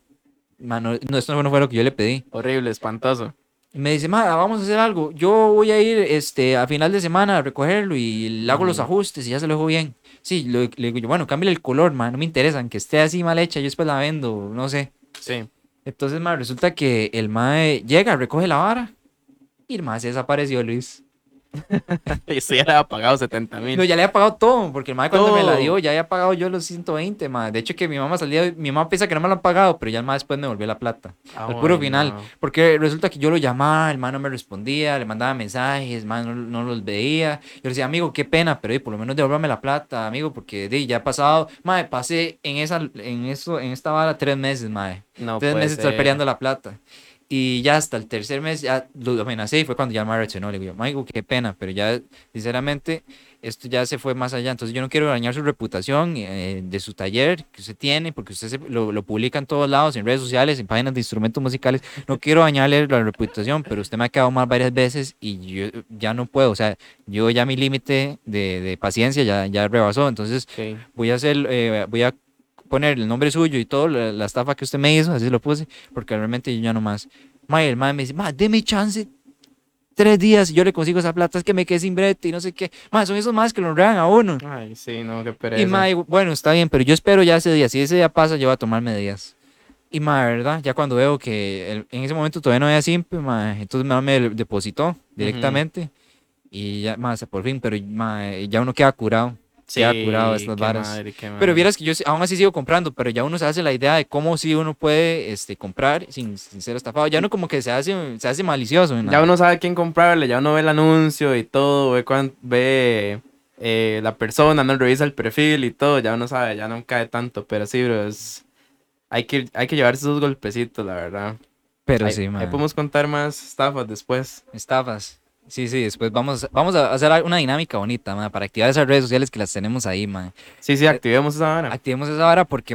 mano, no, esto no fue lo que yo le pedí. Horrible, espantoso. Y me dice, ma, vamos a hacer algo. Yo voy a ir este, a final de semana a recogerlo y le hago los ajustes y ya se lo dejo bien. Sí, le digo yo, bueno, cámbiale el color, ma, no me interesan, que esté así mal hecha, yo después la vendo, no sé. Sí. Entonces, ma, resulta que el mae llega, recoge la vara y el mae se desapareció, Luis. Y usted ya le había pagado 70 mil. No, ya le había pagado todo, porque el mae cuando me la Todo. dio ya había pagado yo los 120, ma. De hecho, que mi mamá salía, mi mamá piensa que no me lo han pagado, pero ya el mae después me volvió la plata. al puro final. Porque resulta que yo lo llamaba, el man no me respondía, le mandaba mensajes, el man no, no los veía. Yo le decía, amigo, qué pena, pero por lo menos devuélvame la plata, amigo, porque di, ya ha pasado, madre, pasé en esa, en eso, en esta vara tres meses, madre. No tres meses estar peleando la plata. Y ya hasta el tercer mes ya lo amenacé y fue cuando ya man reaccionó. Le digo, amigo, qué pena, pero ya, sinceramente, esto ya se fue más allá. Entonces yo no quiero dañar su reputación eh, de su taller que usted tiene, porque usted se- lo, lo publica en todos lados, en redes sociales, en páginas de instrumentos musicales. No quiero dañarle la reputación, pero usted me ha quedado mal varias veces y yo ya no puedo. O sea, yo ya mi límite de, de paciencia ya, ya rebasó. Entonces voy a hacer, eh, voy a poner el nombre suyo y todo, la, la estafa que usted me hizo, así lo puse, porque realmente yo ya no más. Ma, y el mae me dice, ma, deme chance tres días y yo le consigo esa plata, es que me quedé sin brete y no sé qué. Ma, son esos más que lo honran a uno. Ay, sí, no, qué pereza. Y ma, digo, bueno, está bien, pero yo espero ya ese día, si ese día pasa, yo voy a tomar medidas. Y ma, ¿verdad? Ya cuando veo que el- en ese momento todavía no había simple, ma, entonces ma, me depositó directamente. Y ya, más por fin, pero ma, ya uno queda curado. Queda curado estas varas. madre, Pero vieras que yo sí- aún así sigo comprando, pero ya uno se hace la idea de cómo sí uno puede este, comprar sin, sin ser estafado. Ya uno como que se hace, se hace malicioso. ¿no? Ya uno sabe quién comprarle, ya uno ve el anuncio y todo, ve, cuán- ve eh, la persona, no revisa el perfil y todo, ya uno sabe, ya no cae tanto, pero sí, bro, es- hay que, hay que llevarse esos golpecitos, la verdad. Pero ahí, sí, ahí man. podemos contar más estafas después. Estafas. Sí, sí, después vamos, vamos a hacer una dinámica bonita, man, para activar esas redes sociales que las tenemos ahí, man. Sí, sí, activemos esa vara. Activemos esa vara porque,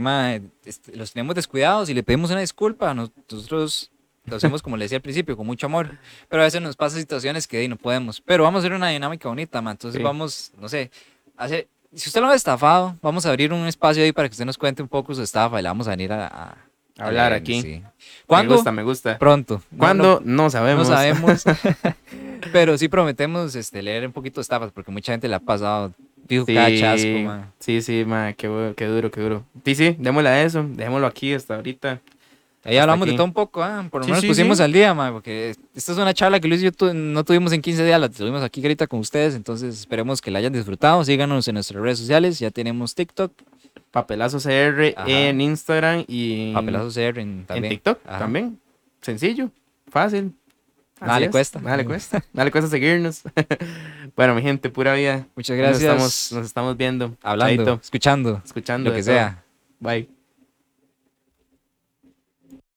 este, los tenemos descuidados y le pedimos una disculpa. Nosotros lo hacemos, como le decía al principio, con mucho amor. Pero a veces nos pasan situaciones que no podemos. Pero vamos a hacer una dinámica bonita, man. Entonces Sí. vamos, no sé, hacer... Si usted lo ha estafado, vamos a abrir un espacio ahí para que usted nos cuente un poco su estafa y le vamos a venir a Hablar aquí. sí. Me gusta, me gusta. Pronto. ¿Cuándo? no- No, sabemos. no sabemos. pero sí prometemos este, leer un poquito de estafas porque mucha gente le ha pasado. Fijo, Sí, cada chasco, man. sí, sí, ma, qué, qué duro, qué duro. Sí, sí, démosle a eso, dejémoslo aquí hasta ahorita. Ahí hablamos de todo un poco, ah, por lo Sí, menos sí, pusimos al día, man, porque esta es una charla que Luis y yo tu- no tuvimos en 15 días, la tuvimos aquí ahorita con ustedes, entonces esperemos que la hayan disfrutado. Síganos en nuestras redes sociales, ya tenemos TikTok, Papelazo CR Ajá. en Instagram y Papelazo CR en, en. TikTok Ajá. también. Sencillo, fácil. Nada Así le es, cuesta. Nada le cuesta. Nada le cuesta seguirnos. bueno, mi gente, pura vida. Muchas Nos gracias. estamos, nos estamos viendo. Hablando, Chaito. escuchando, escuchando. lo que sea. Bye.